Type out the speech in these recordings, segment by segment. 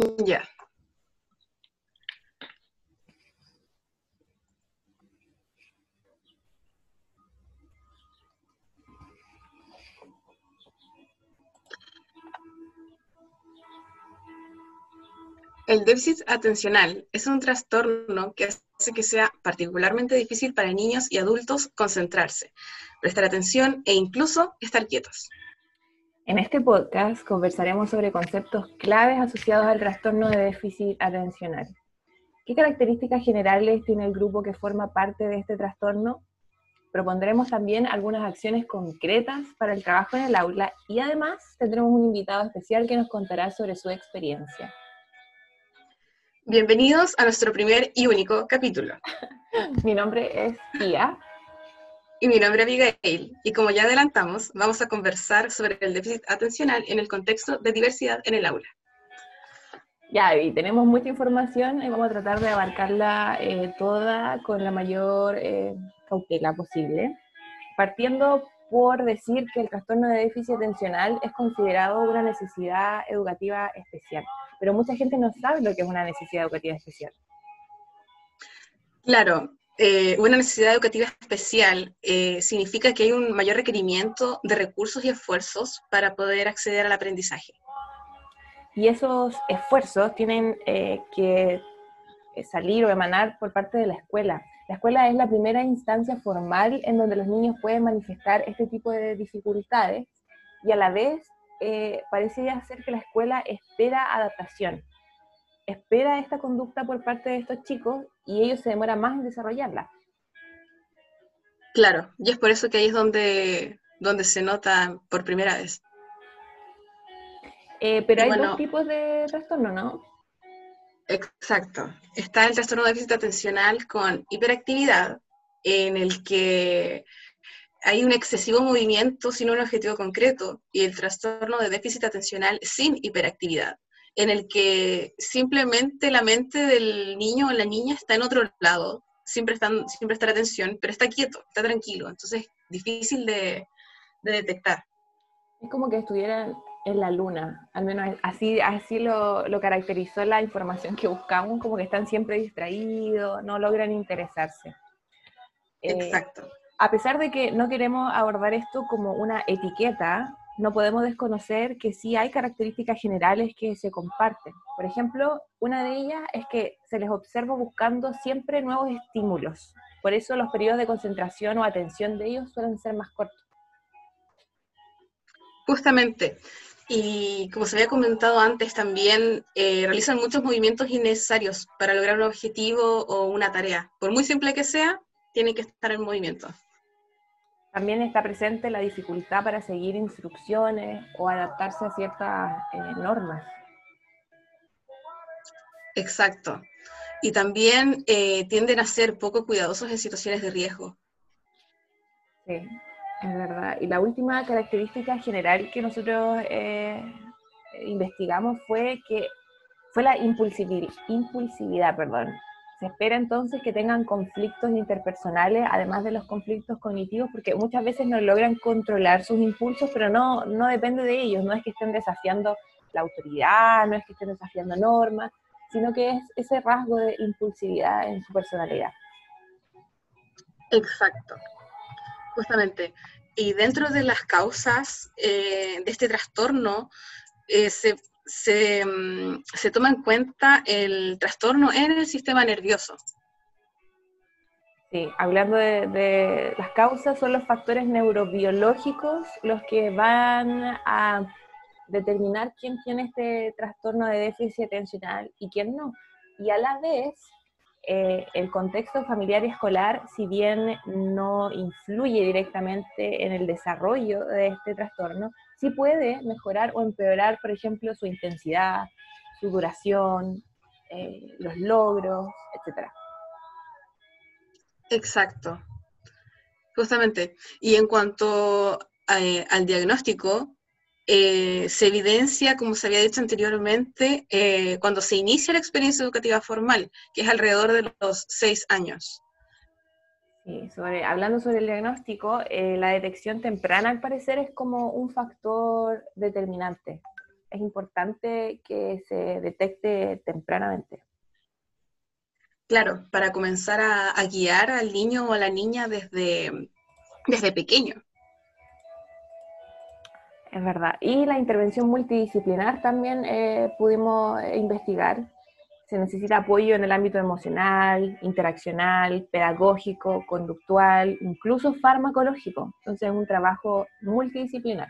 Ya. El déficit atencional es un trastorno que hace que sea particularmente difícil para niños y adultos concentrarse, prestar atención e incluso estar quietos. En este podcast conversaremos sobre conceptos claves asociados al trastorno de déficit atencional. ¿Qué características generales tiene el grupo que forma parte de este trastorno? Propondremos también algunas acciones concretas para el trabajo en el aula y además tendremos un invitado especial que nos contará sobre su experiencia. Bienvenidos a nuestro primer y único capítulo. Mi nombre es Tía y mi nombre es Abigail, y como ya adelantamos, vamos a conversar sobre el déficit atencional en el contexto de diversidad en el aula. Ya, y tenemos mucha información y vamos a tratar de abarcarla eh, toda con la mayor eh, cautela posible. Partiendo por decir que el trastorno de déficit atencional es considerado una necesidad educativa especial, pero mucha gente no sabe lo que es una necesidad educativa especial. Claro, eh, una necesidad educativa especial eh, significa que hay un mayor requerimiento de recursos y esfuerzos para poder acceder al aprendizaje. Y esos esfuerzos tienen eh, que salir o emanar por parte de la escuela. La escuela es la primera instancia formal en donde los niños pueden manifestar este tipo de dificultades y a la vez parece ser que la escuela espera adaptación espera esta conducta por parte de estos chicos y ellos se demoran más en desarrollarla. Claro, y es por eso que ahí es donde, donde se nota por primera vez. Eh, pero hay dos tipos de trastorno, ¿no? Exacto. Está el trastorno de déficit atencional con hiperactividad, en el que hay un excesivo movimiento sin un objetivo concreto, y el trastorno de déficit atencional sin hiperactividad, en el que simplemente la mente del niño o la niña está en otro lado, siempre, están, siempre está la atención, pero está quieto, está tranquilo, entonces es difícil de, detectar. Es como que estuvieran en la luna, al menos así, así lo, caracterizó la información que buscamos, como que están siempre distraídos, no logran interesarse. Eh, Exacto. a pesar de que no queremos abordar esto como una etiqueta, no podemos desconocer que sí hay características generales que se comparten. Por ejemplo, una de ellas es que se les observa buscando siempre nuevos estímulos. Por eso los periodos de concentración o atención de ellos suelen ser más cortos. Justamente. Y como se había comentado antes, también eh, realizan muchos movimientos innecesarios para lograr un objetivo o una tarea. Por muy simple que sea, tienen que estar en movimiento. También está presente la dificultad para seguir instrucciones o adaptarse a ciertas eh, normas. Exacto. Y también eh, tienden a ser poco cuidadosos en situaciones de riesgo. Sí, es verdad. Y la última característica general que nosotros eh, investigamos fue que fue la impulsividad, impulsividad perdón, se espera entonces que tengan conflictos interpersonales, además de los conflictos cognitivos, porque muchas veces no logran controlar sus impulsos, pero no, no depende de ellos, no es que estén desafiando la autoridad, no es que estén desafiando normas, sino que es ese rasgo de impulsividad en su personalidad. Exacto, justamente. Y dentro de las causas eh, de este trastorno, eh, se Mm, se, toma en cuenta el trastorno en el sistema nervioso. Sí, hablando de, las causas, son los factores neurobiológicos los que van a determinar quién tiene este trastorno de déficit atencional y quién no. Y a la vez, eh, el contexto familiar y escolar, si bien no influye directamente en el desarrollo de este trastorno, sí puede mejorar o empeorar, por ejemplo, su intensidad, su duración, eh, los logros, etc. Exacto, justamente. Y en cuanto eh, al diagnóstico, eh, se evidencia, como se había dicho anteriormente, cuando se inicia la experiencia educativa formal, que es alrededor de los seis años hablando sobre el diagnóstico, eh, la detección temprana al parecer es como un factor determinante. es importante que se detecte tempranamente. Claro, para comenzar a, guiar al niño o a la niña desde, desde pequeño. Es verdad. Y la intervención multidisciplinar también eh, pudimos investigar. Se necesita apoyo en el ámbito emocional, interaccional, pedagógico, conductual, incluso farmacológico. Entonces es un trabajo multidisciplinar.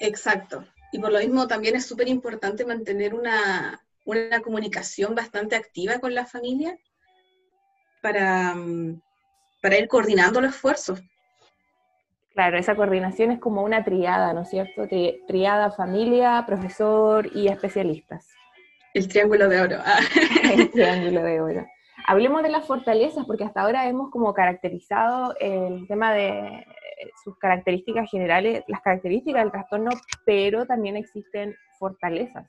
Exacto. Y por lo mismo también es súper importante mantener una, una, comunicación bastante activa con la familia para, para ir coordinando los esfuerzos. Claro, esa coordinación es como una triada, ¿no es cierto? triada familia, profesor y especialistas. El triángulo de oro. Ah. El triángulo de oro. Hablemos de las fortalezas, porque hasta ahora hemos como caracterizado el tema de sus características generales, las características del trastorno, pero también existen fortalezas.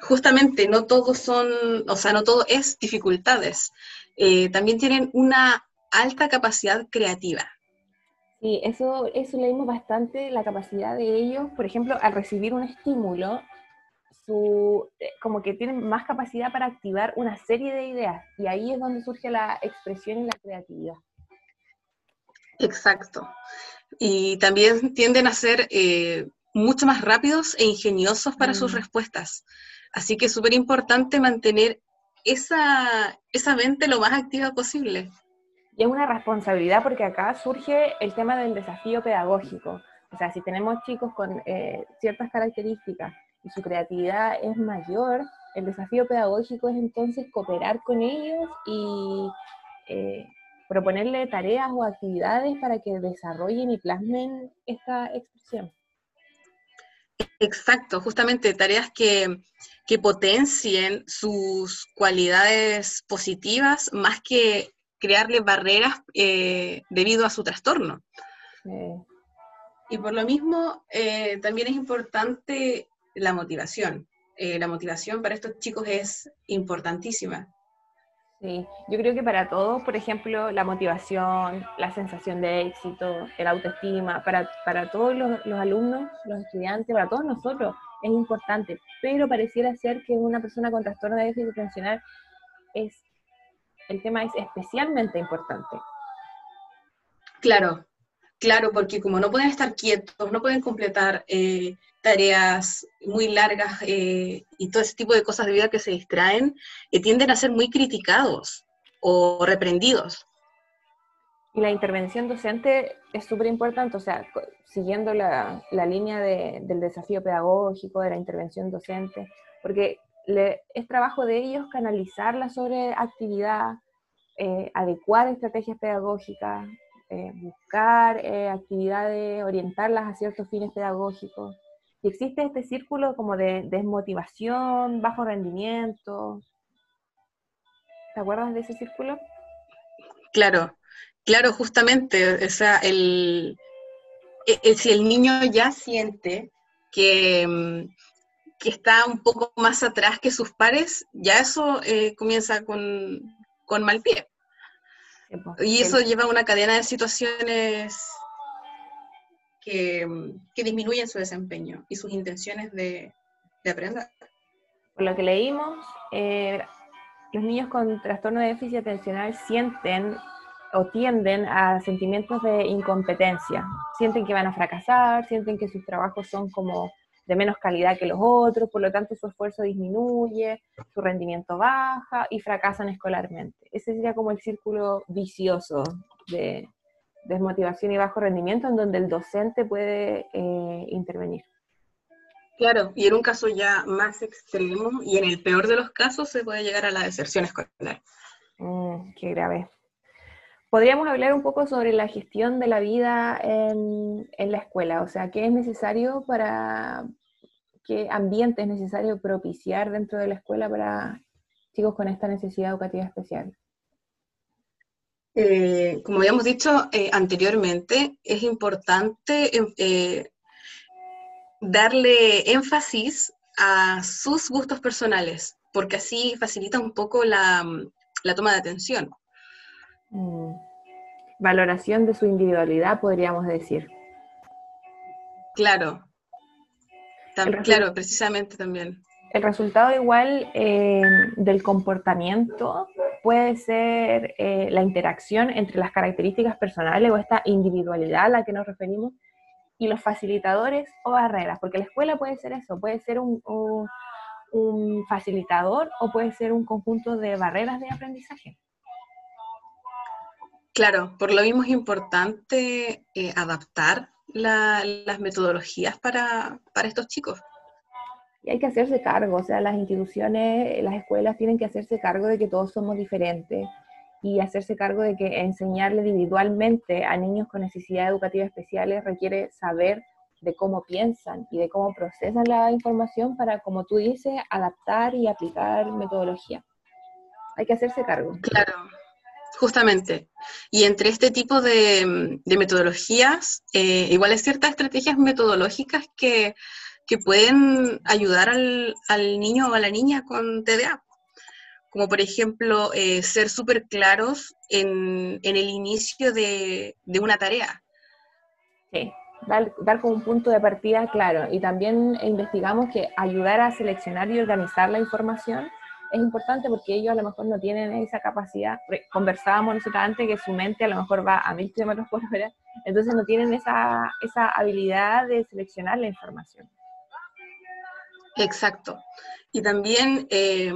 Justamente, no todos son, o sea, no todo es dificultades. Eh, también tienen una alta capacidad creativa. Sí, eso, eso leímos bastante, la capacidad de ellos, por ejemplo, al recibir un estímulo, su, eh, como que tienen más capacidad para activar una serie de ideas, y ahí es donde surge la expresión y la creatividad. Exacto. Y también tienden a ser eh, mucho más rápidos e ingeniosos para sus mm. respuestas. Así que es súper importante mantener esa, esa mente lo más activa posible. Y es una responsabilidad porque acá surge el tema del desafío pedagógico. O sea, si tenemos chicos con eh, ciertas características y su creatividad es mayor, el desafío pedagógico es entonces cooperar con ellos y eh, proponerle tareas o actividades para que desarrollen y plasmen esta expresión. Exacto, justamente tareas que, potencien sus cualidades positivas más que crearle barreras eh, debido a su trastorno. Y por lo mismo, eh, también es importante la motivación. Eh, la motivación para estos chicos es importantísima. Sí, yo creo que para todos, por ejemplo, la motivación, la sensación de éxito, el autoestima, para, para todos los, alumnos, los estudiantes, para todos nosotros, es importante, pero pareciera ser que una persona con trastorno de déficit atencional es, el tema es especialmente importante. Claro, claro, porque como no pueden estar quietos, no pueden completar eh, tareas muy largas eh, y todo ese tipo de cosas de vida que se distraen, eh, tienden a ser muy criticados o reprendidos. Y la intervención docente es súper importante, o sea, siguiendo la, la línea de, del desafío pedagógico, de la intervención docente, porque es trabajo de ellos canalizar la sobreactividad, eh, adecuar estrategias pedagógicas, buscar actividades, orientarlas a ciertos fines pedagógicos y existe este círculo como de desmotivación, bajo rendimiento. ¿Te acuerdas de ese círculo? Claro, claro, justamente, o sea, el, e, si el niño ya siente que, mm, que, está un poco más atrás que sus pares, ya eso eh, comienza con, con mal pie. Y eso lleva a una cadena de situaciones que, disminuyen su desempeño y sus intenciones de, aprender. Por lo que leímos, eh, los niños con trastorno de déficit atencional sienten o tienden a sentimientos de incompetencia. Sienten que van a fracasar, sienten que sus trabajos son como de menos calidad que los otros, por lo tanto su esfuerzo disminuye, su rendimiento baja y fracasan escolarmente. Ese sería como el círculo vicioso de, desmotivación y bajo rendimiento en donde el docente puede eh, intervenir. Claro, y en un caso ya más extremo, y en el peor de los casos, se puede llegar a la deserción escolar. Mm, qué grave. Podríamos hablar un poco sobre la gestión de la vida en, en, la escuela, o sea, qué es necesario para, qué ambiente es necesario propiciar dentro de la escuela para chicos con esta necesidad educativa especial. Eh, como habíamos dicho eh, anteriormente, es importante eh, darle énfasis a sus gustos personales, porque así facilita un poco la, toma de atención. Mm. Valoración de su individualidad, podríamos decir. Claro, claro, precisamente también. El resultado igual eh, del comportamiento puede ser eh, la interacción entre las características personales o esta individualidad a la que nos referimos y los facilitadores o barreras, porque la escuela puede ser eso, puede ser un, un facilitador o puede ser un conjunto de barreras de aprendizaje. Claro, por lo mismo es importante eh, adaptar las metodologías para, estos chicos. Y hay que hacerse cargo, o sea, las instituciones, las escuelas tienen que hacerse cargo de que todos somos diferentes y hacerse cargo de que enseñarle individualmente a niños con necesidades educativas especiales requiere saber de cómo piensan y de cómo procesan la información para, como tú dices, adaptar y aplicar metodología. Hay que hacerse cargo. Claro, Justamente. Y entre este tipo de, metodologías, eh, igual hay ciertas estrategias metodológicas que, pueden ayudar al, niño o a la niña con TDA. Como por ejemplo, eh, ser súper claros en, el inicio de, una tarea. Sí, dar, dar como un punto de partida claro. Y también investigamos que ayudar a seleccionar y organizar la información es importante porque ellos a lo mejor no tienen esa capacidad. Conversábamos nosotros antes que su mente a lo mejor va a mil kilómetros por hora, entonces no tienen esa, esa habilidad de seleccionar la información. Exacto. Y también eh,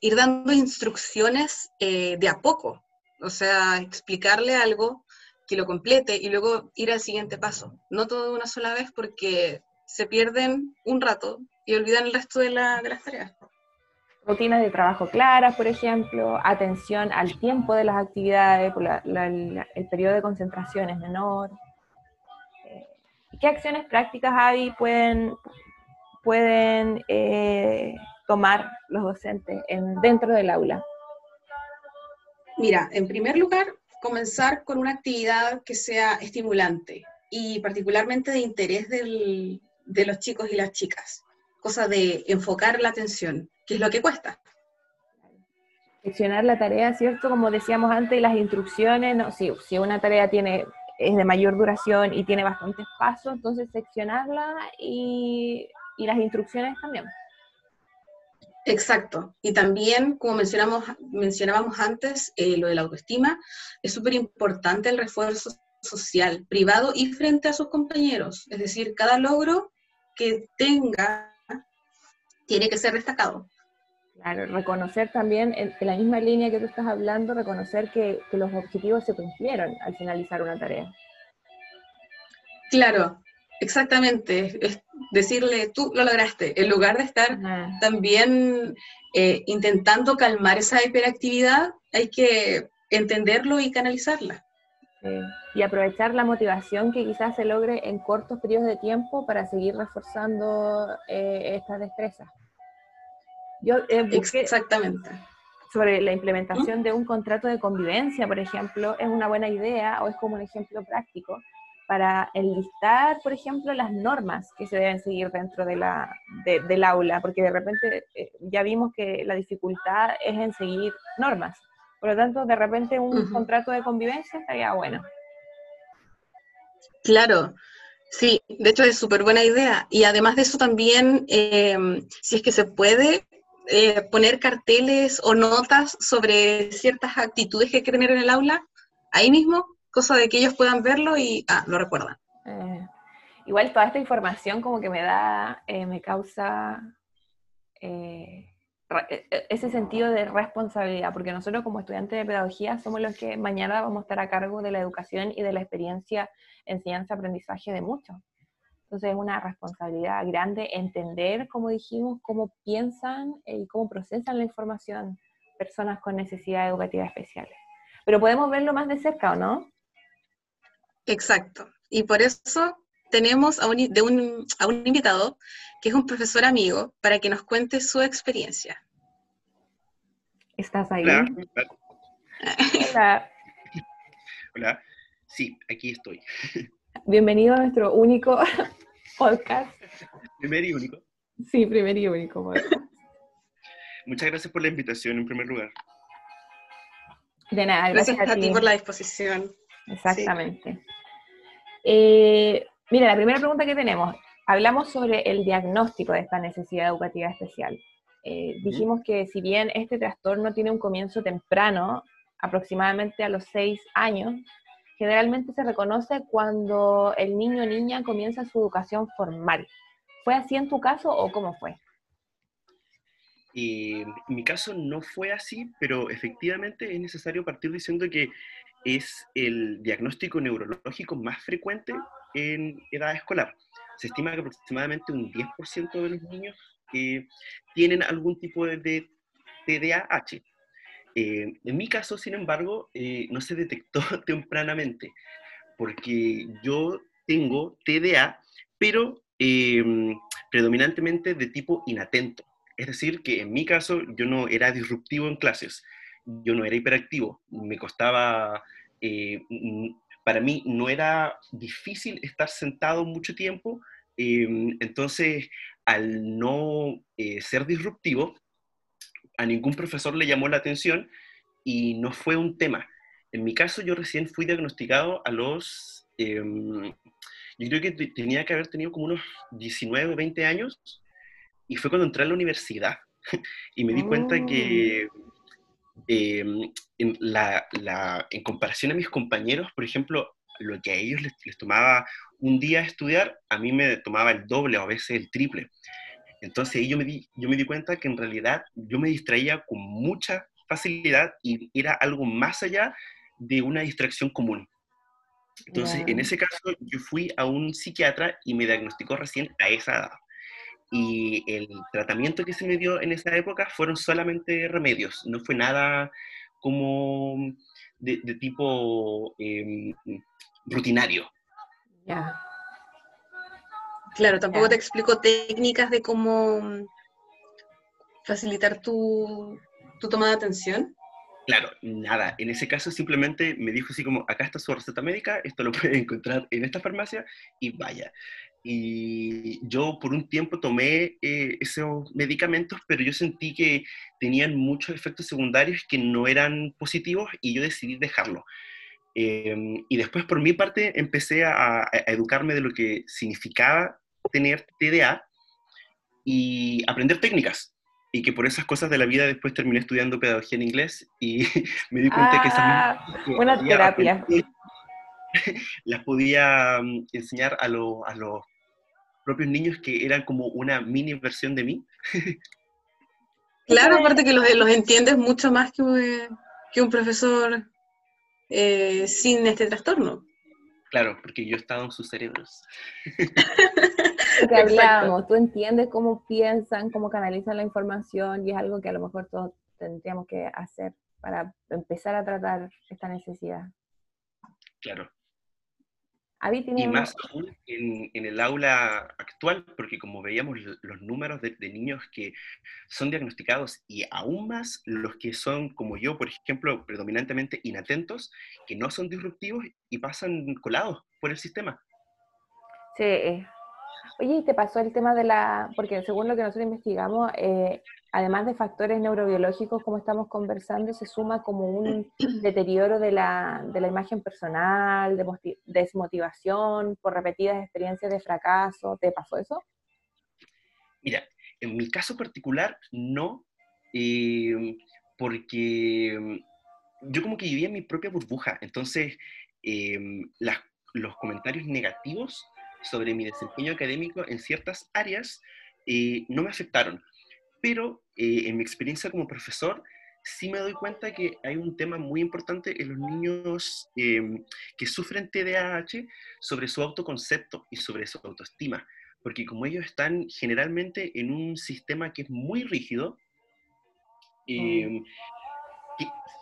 ir dando instrucciones eh, de a poco, o sea, explicarle algo que lo complete y luego ir al siguiente paso. No todo de una sola vez porque se pierden un rato y olvidan el resto de, la, de las tareas rutinas de trabajo claras, por ejemplo, atención al tiempo de las actividades, el periodo de concentración es menor. Eh, ¿Qué acciones prácticas, Avi, pueden, pueden eh, tomar los docentes en, dentro del aula? Mira, en primer lugar, comenzar con una actividad que sea estimulante y particularmente de interés de los chicos y las chicas, cosa de enfocar la atención que es lo que cuesta. Seccionar la tarea, ¿cierto? Como decíamos antes, las instrucciones, no, si, si una tarea tiene, es de mayor duración y tiene bastantes pasos, entonces seccionarla y, y las instrucciones también. Exacto. Y también, como mencionamos, mencionábamos antes, eh, lo de la autoestima, es súper importante el refuerzo social, privado y frente a sus compañeros. Es decir, cada logro que tenga tiene que ser destacado. Claro, reconocer también, en, la misma línea que tú estás hablando, reconocer que, los objetivos se cumplieron al finalizar una tarea. Claro, exactamente. Es decirle, tú lo lograste, en lugar de estar también eh, intentando calmar esa hiperactividad, hay que entenderlo y canalizarla. Y aprovechar la motivación que quizás se logre en cortos periodos de tiempo para seguir reforzando eh, estas destrezas. Yo eh, Exactamente. Sobre la implementación de un contrato de convivencia, por ejemplo, es una buena idea o es como un ejemplo práctico para enlistar, por ejemplo, las normas que se deben seguir dentro de la, del aula, porque de repente eh, ya vimos que la dificultad es en seguir normas. Por lo tanto, de repente un contrato de convivencia estaría bueno. Claro, sí, de hecho es súper buena idea. Y además de eso también, eh, si es que se puede, eh, poner carteles o notas sobre ciertas actitudes que hay que tener en el aula, ahí mismo, cosa de que ellos puedan verlo y ah, lo recuerdan. Eh, igual toda esta información como que me da, eh, me causa ese sentido de responsabilidad, porque nosotros como estudiantes de pedagogía somos los que mañana vamos a estar a cargo de la educación y de la experiencia enseñanza-aprendizaje de muchos. Entonces es una responsabilidad grande entender, como dijimos, cómo piensan y cómo procesan la información personas con necesidades educativas especiales. Pero podemos verlo más de cerca, ¿o no? Exacto. Y por eso tenemos a un, a un invitado que es un profesor amigo para que nos cuente su experiencia. ¿Estás ahí? Hola. Hola. Hola. Sí, aquí estoy. Bienvenido a nuestro único podcast. Primer y único. Sí, primer y único Muchas gracias por la invitación en primer lugar. De nada, gracias, a, ti. por la disposición. Exactamente. Eh, mira, la primera pregunta que tenemos, hablamos sobre el diagnóstico de esta necesidad educativa especial. Eh, dijimos que si bien este trastorno tiene un comienzo temprano, aproximadamente a los seis años, generalmente se reconoce cuando el niño o niña comienza su educación formal. ¿Fue así en tu caso o cómo fue? en mi caso no fue así, pero efectivamente es necesario partir diciendo que es el diagnóstico neurológico más frecuente en edad escolar. Se estima que aproximadamente un 10% de los niños tienen algún tipo de, TDAH. Eh, en mi caso, sin embargo, eh, no se detectó tempranamente, porque yo tengo TDA, pero predominantemente de tipo inatento. Es decir, que en mi caso yo no era disruptivo en clases, yo no era hiperactivo, me costaba, para mí no era difícil estar sentado mucho tiempo, entonces al no eh, ser disruptivo, a ningún profesor le llamó la atención y no fue un tema. En mi caso, yo recién fui diagnosticado a los, em, yo creo que tenía que haber tenido como unos 19 o 20 años, y fue cuando entré a la universidad y me di cuenta que em, en, comparación a mis compañeros, por ejemplo, lo que a ellos les, les tomaba un día estudiar, a mí me tomaba el doble o a veces el triple. Entonces ahí yo me, di, yo me di cuenta que en realidad yo me distraía con mucha facilidad y era algo más allá de una distracción común. Entonces, en ese caso, yo fui a un psiquiatra y me diagnosticó recién a esa edad. Y el tratamiento que se me dio en esa época fueron solamente remedios, no fue nada como de, tipo em, rutinario. Ya. Claro, tampoco te explico técnicas de cómo mm, facilitar tu, tu toma de atención. Claro, nada. En ese caso simplemente me dijo así como, acá está su receta médica, esto lo puede encontrar en esta farmacia y vaya. Y yo por un tiempo tomé eh, esos medicamentos, pero yo sentí que tenían muchos efectos secundarios que no eran positivos y yo decidí dejarlo. Em, y después, por mi parte, empecé a, educarme de lo que significaba tener TDA y aprender técnicas. Y que por esas cosas de la vida después terminé estudiando pedagogía en inglés y me di cuenta que esas ah, Buena terapia. las podía mm, enseñar a, a los propios niños que eran como una mini versión de mí. Claro, aparte que los, los entiendes mucho más que, que un profesor eh, sin este trastorno. Claro, porque yo he estado en sus cerebros. que hablábamos, tú entiendes cómo piensan, cómo canalizan la información y es algo que a lo mejor todos tendríamos que hacer para empezar a tratar esta necesidad. Claro, y más aún en, el aula actual, porque como veíamos los números de, niños que son diagnosticados y aún más los que son, como yo, por ejemplo, predominantemente inatentos, que no son disruptivos y pasan colados por el sistema. Sí. Eh. Oye, ¿y te pasó el tema de la, porque según lo que nosotros investigamos, eh, además de factores neurobiológicos, como estamos conversando, se suma como un deterioro de la, de la imagen personal, de desmotivación por repetidas experiencias de fracaso. ¿Te pasó eso? Mira, en mi caso particular, no, eh, porque yo como que vivía en mi propia burbuja, entonces eh, los comentarios negativos sobre mi desempeño académico en ciertas áreas eh, no me afectaron. Pero eh, en mi experiencia como profesor, sí me doy cuenta que hay un tema muy importante en los niños em, que sufren TDAH sobre su autoconcepto y sobre su autoestima, porque como ellos están generalmente en un sistema que es muy rígido, em,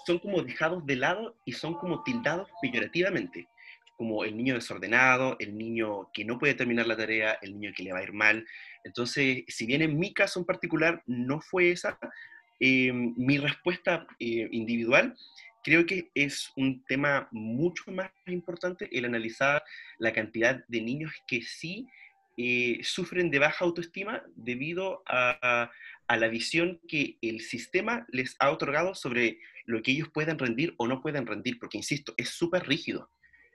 son como dejados de lado y son como tildados peyorativamente como el niño desordenado, el niño que no puede terminar la tarea, el niño que le va a ir mal. Entonces, si bien en mi caso en particular no fue esa, em, mi respuesta eh, individual creo que es un tema mucho más importante el analizar la cantidad de niños que sí eh, sufren de baja autoestima debido a, a, la visión que el sistema les ha otorgado sobre lo que ellos pueden rendir o no pueden rendir, porque insisto, es súper rígido.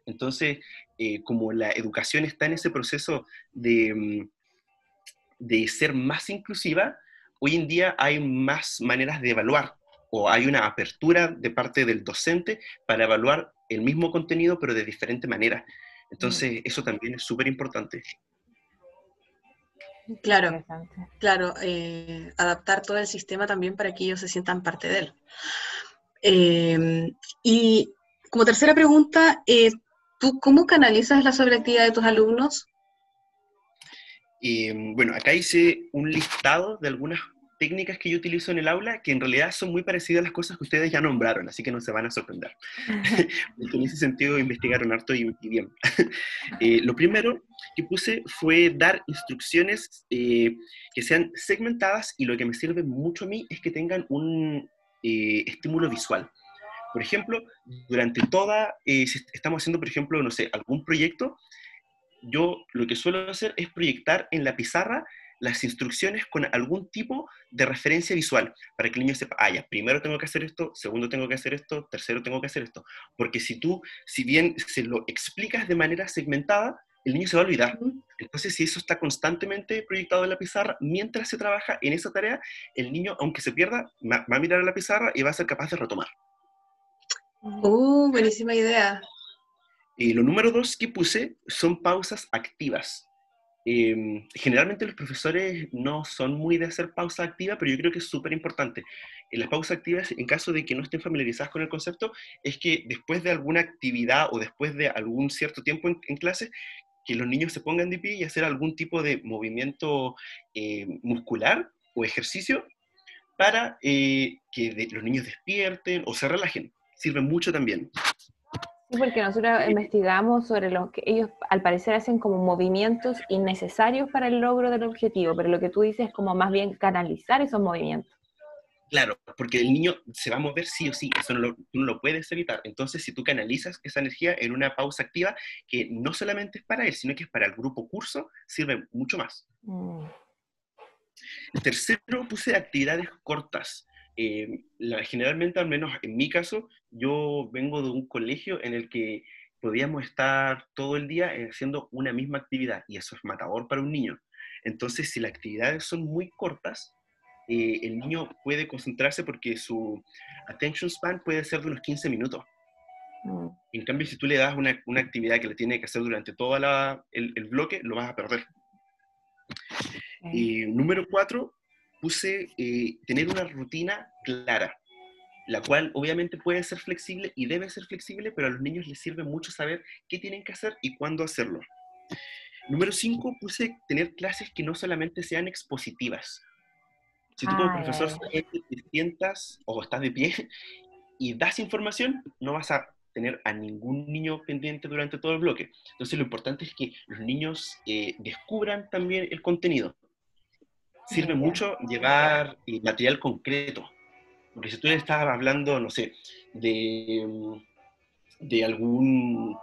Entonces, eh, como la educación está en ese proceso de, mm, de ser más inclusiva, hoy en día hay más maneras de evaluar o hay una apertura de parte del docente para evaluar el mismo contenido pero de diferente manera. Entonces, eso también es súper importante. Claro, claro, eh, adaptar todo el sistema también para que ellos se sientan parte de él. Em, y como tercera pregunta, eh, ¿tú cómo canalizas la sobreactividad de tus alumnos? Em, bueno, acá hice un listado de algunas técnicas que yo utilizo en el aula que en realidad son muy parecidas a las cosas que ustedes ya nombraron, así que no se van a sorprender. en ese sentido investigaron harto y, bien. Eh, lo primero que puse fue dar instrucciones eh, que sean segmentadas y lo que me sirve mucho a mí es que tengan un eh, estímulo visual. Por ejemplo, durante toda, si estamos haciendo, por ejemplo, no sé, algún proyecto, yo lo que suelo hacer es proyectar en la pizarra las instrucciones con algún tipo de referencia visual, para que el niño sepa, ah, ya, primero tengo que hacer esto, segundo tengo que hacer esto, tercero tengo que hacer esto. Porque si tú, si bien se lo explicas de manera segmentada, el niño se va a olvidar. Entonces, si eso está constantemente proyectado en la pizarra, mientras se trabaja en esa tarea, el niño, aunque se pierda, va a mirar a la pizarra y va a ser capaz de retomar. ¡Uh, buenísima idea! Y lo número dos que puse son pausas activas. Em, generalmente los profesores no son muy de hacer pausa activa, pero yo creo que es súper importante. En las pausas activas, en caso de que no estén familiarizadas con el concepto, es que después de alguna actividad o después de algún cierto tiempo en, clase, que los niños se pongan de pie y hacer algún tipo de movimiento eh, muscular o ejercicio para eh, que los niños despierten o se relajen. Sirve mucho también. Sí, porque nosotros investigamos sobre lo que ellos al parecer hacen como movimientos innecesarios para el logro del objetivo, pero lo que tú dices es como más bien canalizar esos movimientos. Claro, porque el niño se va a mover sí o sí, eso no lo, tú no lo puedes evitar. Entonces, si tú canalizas esa energía en una pausa activa, que no solamente es para él, sino que es para el grupo curso, sirve mucho más. Mm. El tercero puse actividades cortas. Eh, generalmente, al menos en mi caso, yo vengo de un colegio en el que podíamos estar todo el día haciendo una misma actividad y eso es matador para un niño. Entonces, si las actividades son muy cortas, eh, el niño puede concentrarse porque su attention span puede ser de unos 15 minutos. Mm. En cambio, si tú le das una, una, actividad que le tiene que hacer durante todo el, el, bloque, lo vas a perder. Y número cuatro, puse eh, tener una rutina clara, la cual obviamente puede ser flexible y debe ser flexible, pero a los niños les sirve mucho saber qué tienen que hacer y cuándo hacerlo. Número 5, puse tener clases que no solamente sean expositivas. Si tú como ah, profesor te sientas o estás de pie y das información, no vas a tener a ningún niño pendiente durante todo el bloque. Entonces lo importante es que los niños eh, descubran también el contenido sirve mucho llevar eh, material concreto. Porque si tú estás hablando, no sé, de, mm, de algún,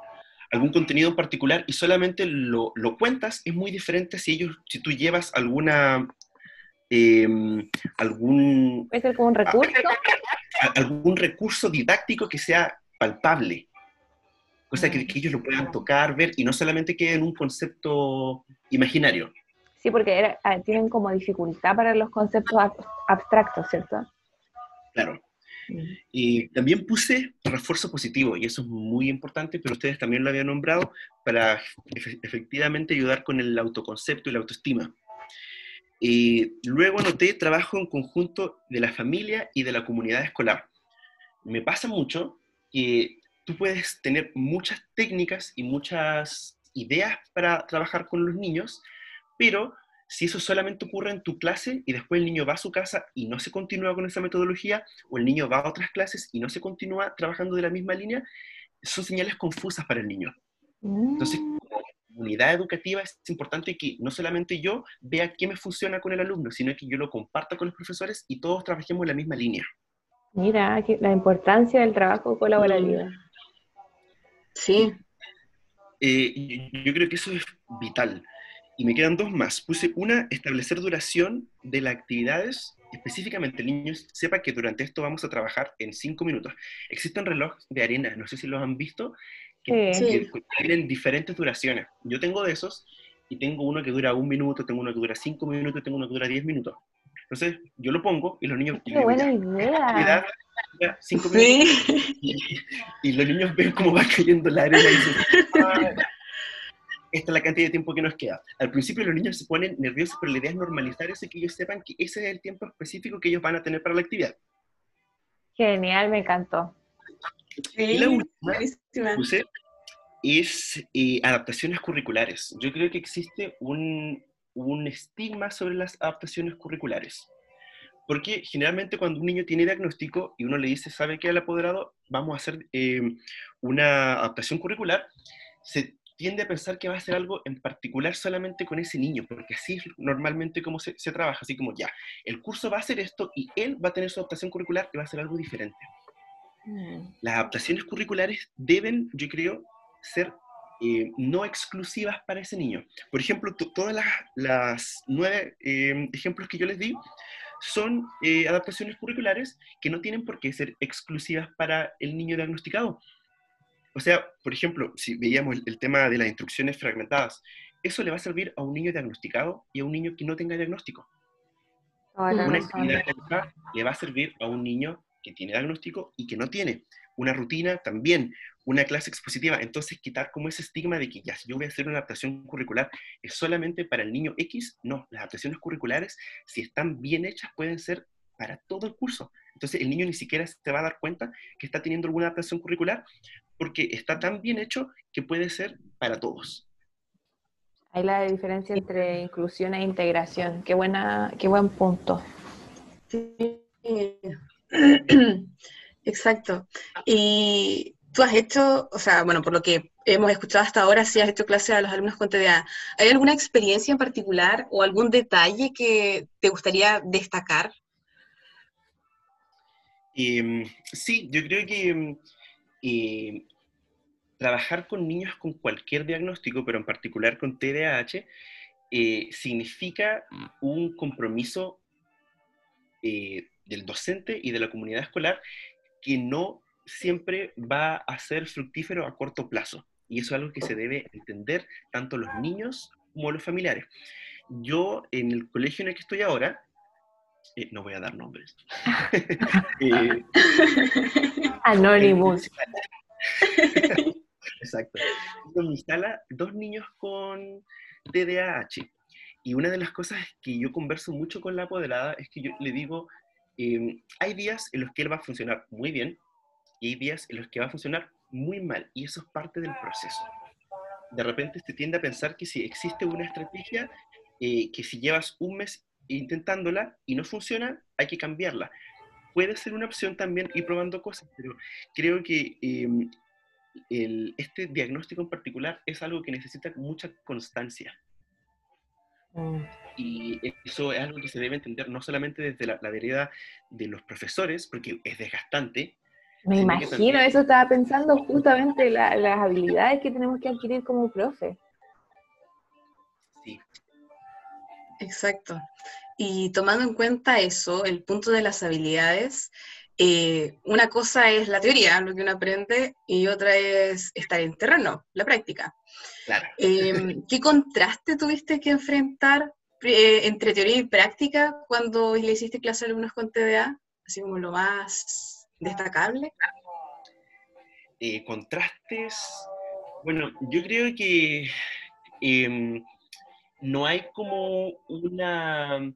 algún contenido en particular y solamente lo, lo, cuentas, es muy diferente si ellos, si tú llevas alguna, em, algún... ¿Puede ser como un recurso? algún recurso didáctico que sea palpable. Cosa que, que ellos lo puedan tocar, ver y no solamente quede en un concepto imaginario. Sí, porque ah, tienen como dificultad para los conceptos abstractos, ¿cierto? Claro. Mm. Y también puse refuerzo positivo, y eso es muy importante, pero ustedes también lo habían nombrado, para efectivamente ayudar con el autoconcepto y la autoestima. Y luego anoté trabajo en conjunto de la familia y de la comunidad escolar. Me pasa mucho que tú puedes tener muchas técnicas y muchas ideas para trabajar con los niños, pero si eso solamente ocurre en tu clase y después el niño va a su casa y no se continúa con esa metodología, o el niño va a otras clases y no se continúa trabajando de la misma línea, son señales confusas para el niño. Entonces, mm. como unidad educativa es importante que no solamente yo vea qué me funciona con el alumno, sino que yo lo comparta con los profesores y todos trabajemos en la misma línea. Mira, la importancia del trabajo colaborativo. Sí. Eh, yo creo que eso es vital. Y me quedan dos más. Puse una, establecer duración de las actividades. Específicamente, el niño sepa que durante esto vamos a trabajar en cinco minutos. Existen relojes de arena, no sé si los han visto, que, tienen diferentes duraciones. Yo tengo de esos y tengo uno que dura un minuto, tengo uno que dura cinco minutos, tengo uno que dura diez minutos. Entonces, yo lo pongo y los niños... ¡Qué buena idea! Cinco minutos, y, los niños ven cómo va cayendo la arena y dicen, ah, esta es la cantidad de tiempo que nos queda. Al principio los niños se ponen nerviosos, pero la idea es normalizar eso y que ellos sepan que ese es el tiempo específico que ellos van a tener para la actividad. Genial, me encantó. y la última es eh, adaptaciones curriculares. Yo creo que existe un, un estigma sobre las adaptaciones curriculares. Porque generalmente cuando un niño tiene diagnóstico y uno le dice, ¿sabe qué al apoderado? Vamos a hacer eh, una adaptación curricular, se tiende a pensar que va a hacer algo en particular solamente con ese niño, porque así es normalmente como se, trabaja, así como ya, el curso va a hacer esto y él va a tener su adaptación curricular y va a hacer algo diferente. Mm. Las adaptaciones curriculares deben, yo creo, ser eh, no exclusivas para ese niño. Por ejemplo, todas las, nueve eh, ejemplos que yo les di son eh, adaptaciones curriculares que no tienen por qué ser exclusivas para el niño diagnosticado. O sea, por ejemplo, si veíamos el, tema de las instrucciones fragmentadas, eso le va a servir a un niño diagnosticado y a un niño que no tenga diagnóstico. Una actividad le va a servir a un niño que tiene diagnóstico y que no tiene. Una rutina también, una clase expositiva. Entonces, quitar como ese estigma de que ya, si yo voy a hacer una adaptación curricular, es solamente para el niño X. No, las adaptaciones curriculares, si están bien hechas, pueden ser para todo el curso. Entonces, el niño ni siquiera se va a dar cuenta que está teniendo alguna adaptación curricular porque está tan bien hecho que puede ser para todos. Hay la diferencia entre inclusión e integración. Qué, buena, qué buen punto. Sí. Exacto. Y tú has hecho, o sea, bueno, por lo que hemos escuchado hasta ahora, sí has hecho clases a los alumnos con TDA. ¿Hay alguna experiencia en particular o algún detalle que te gustaría destacar? Em, sí, yo creo que trabajar con niños con cualquier diagnóstico, pero en particular con TDAH, eh, significa un compromiso eh, del docente y de la comunidad escolar que no siempre va a ser fructífero a corto plazo. Y eso es algo que se debe entender tanto los niños como los familiares. Yo en el colegio en el que estoy ahora, eh, no voy a dar nombres. eh, Anonymous. Exacto. En mi sala, dos niños con TDAH. Y una de las cosas que yo converso mucho con la apoderada es que yo le digo, em, hay días en los que él va a funcionar muy bien y hay días en los que va a funcionar muy mal. Y eso es parte del proceso. De repente se tiende a pensar que si existe una estrategia, eh, que si llevas un mes intentándola y no funciona, hay que cambiarla. Puede ser una opción también ir probando cosas, pero creo que em, este diagnóstico en particular es algo que necesita mucha constancia. Mm. Y eso es algo que se debe entender no solamente desde la, vereda de los profesores, porque es desgastante. Me imagino, eso estaba pensando justamente las habilidades que tenemos que adquirir como profe. Exacto. Y tomando en cuenta eso, el punto de las habilidades, eh, una cosa es la teoría, lo que uno aprende, y otra es estar en terreno, la práctica. Claro. Em, ¿Qué contraste tuviste que enfrentar eh, entre teoría y práctica cuando le hiciste clase a alumnos con TDA? Así como lo más destacable. Eh, contrastes, bueno, yo creo que em, no hay como una,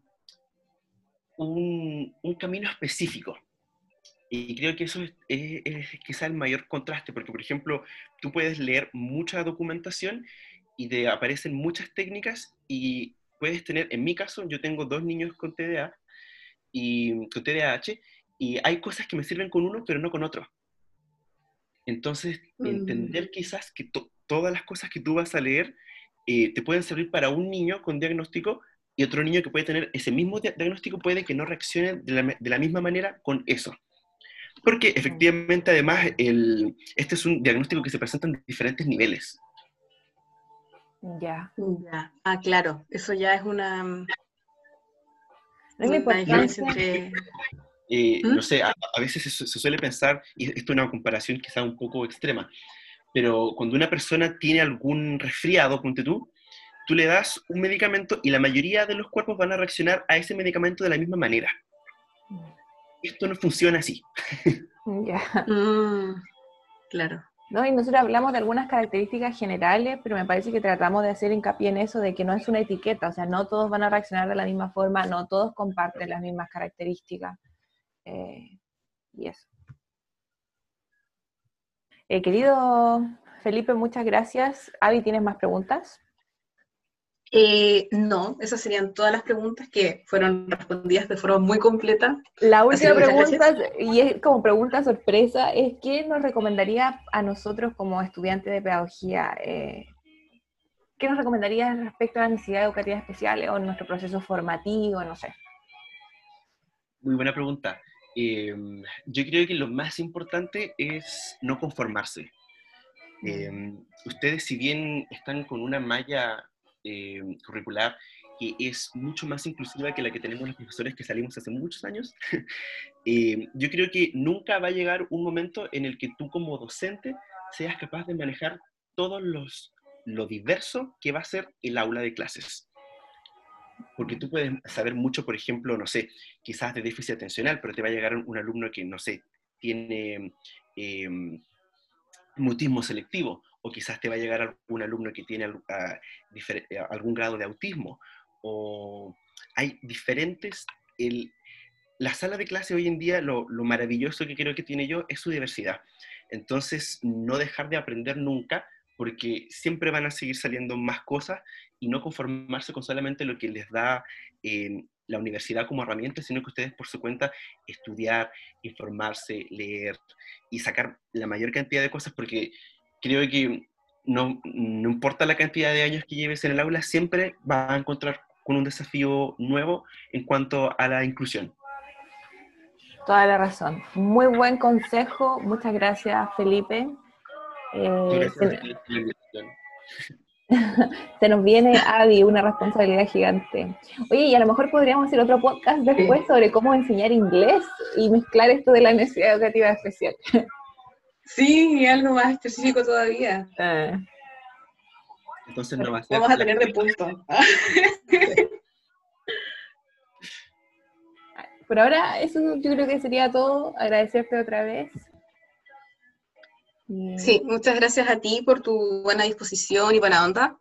un, un camino específico. Y creo que eso es, es, quizá el mayor contraste, porque por ejemplo, tú puedes leer mucha documentación y te aparecen muchas técnicas y puedes tener, en mi caso, yo tengo dos niños con TDA y con TDAH y hay cosas que me sirven con uno, pero no con otro. Entonces, entender mm. quizás que todas las cosas que tú vas a leer eh, te pueden servir para un niño con diagnóstico y otro niño que puede tener ese mismo diagnóstico puede que no reaccione de la, de la misma manera con eso. Porque efectivamente, además, el, este es un diagnóstico que se presenta en diferentes niveles. Ya. ya. Ah, claro, eso ya es una. No eh, ¿Mm? No sé, a, veces se, suele pensar, y esto es una comparación quizá un poco extrema, pero cuando una persona tiene algún resfriado, ponte tú, tú le das un medicamento y la mayoría de los cuerpos van a reaccionar a ese medicamento de la misma manera. Esto no funciona así. Ya. Mm, claro. ¿no? Y nosotros hablamos de algunas características generales, pero me parece que tratamos de hacer hincapié en eso de que no es una etiqueta, o sea, no todos van a reaccionar de la misma forma, no todos comparten las mismas características. Eh, y eso. Eh, querido Felipe, muchas gracias. Avi, ¿tienes más preguntas? Eh, no, esas serían todas las preguntas que fueron respondidas de forma muy completa. La última pregunta, y es como pregunta sorpresa, es ¿qué nos recomendaría a nosotros como estudiantes de pedagogía? eh, ¿Qué nos recomendaría respecto a las necesidades educativas especiales o nuestro proceso formativo? No sé. Muy buena pregunta. Eh, yo creo que lo más importante es no conformarse. Eh, ustedes, si bien están con una malla eh, curricular que es mucho más inclusiva que la que tenemos los profesores que salimos hace muchos años, yo creo que nunca va a llegar un momento en el que tú como docente seas capaz de manejar todos los lo diverso que va a ser el aula de clases. Porque tú puedes saber mucho, por ejemplo, no sé, quizás de déficit atencional, pero te va a llegar un alumno que, no sé, tiene eh, mutismo selectivo, o quizás te va a llegar algún alumno que tiene a- algún grado de autismo, o hay diferentes... El, la sala de clase hoy en día, lo, lo maravilloso que creo que tiene yo es su diversidad. Entonces, no dejar de aprender nunca, porque siempre van a seguir saliendo más cosas y no conformarse con solamente lo que les da eh, la universidad como herramienta, sino que ustedes por su cuenta estudiar, informarse, leer y sacar la mayor cantidad de cosas, porque creo que no, no importa la cantidad de años que lleves en el aula, siempre vas a encontrar con un desafío nuevo en cuanto a la inclusión. Toda la razón. Muy buen consejo. Muchas gracias, Felipe. Eh, Gracias se, ustedes por la invitación. se nos viene, Adi, una responsabilidad gigante. Oye, y a lo mejor podríamos hacer otro podcast después sobre cómo enseñar inglés y mezclar esto de la necesidad educativa especial. Sí, algo más específico todavía. Eh, Entonces no va a ser... Vamos a tener de punto. por ahora, eso yo creo que sería todo. Agradecerte otra vez. Sí, muchas gracias a ti por tu buena disposición y buena onda.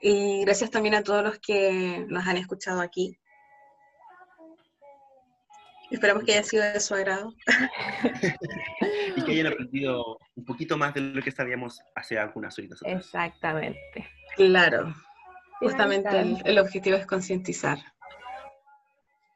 Y gracias también a todos los que nos han escuchado aquí. Esperamos que haya sido de su agrado. y que hayan aprendido un poquito más de lo que sabíamos hace algunas horitas atrás. Exactamente. Claro, justamente el objetivo es concientizar.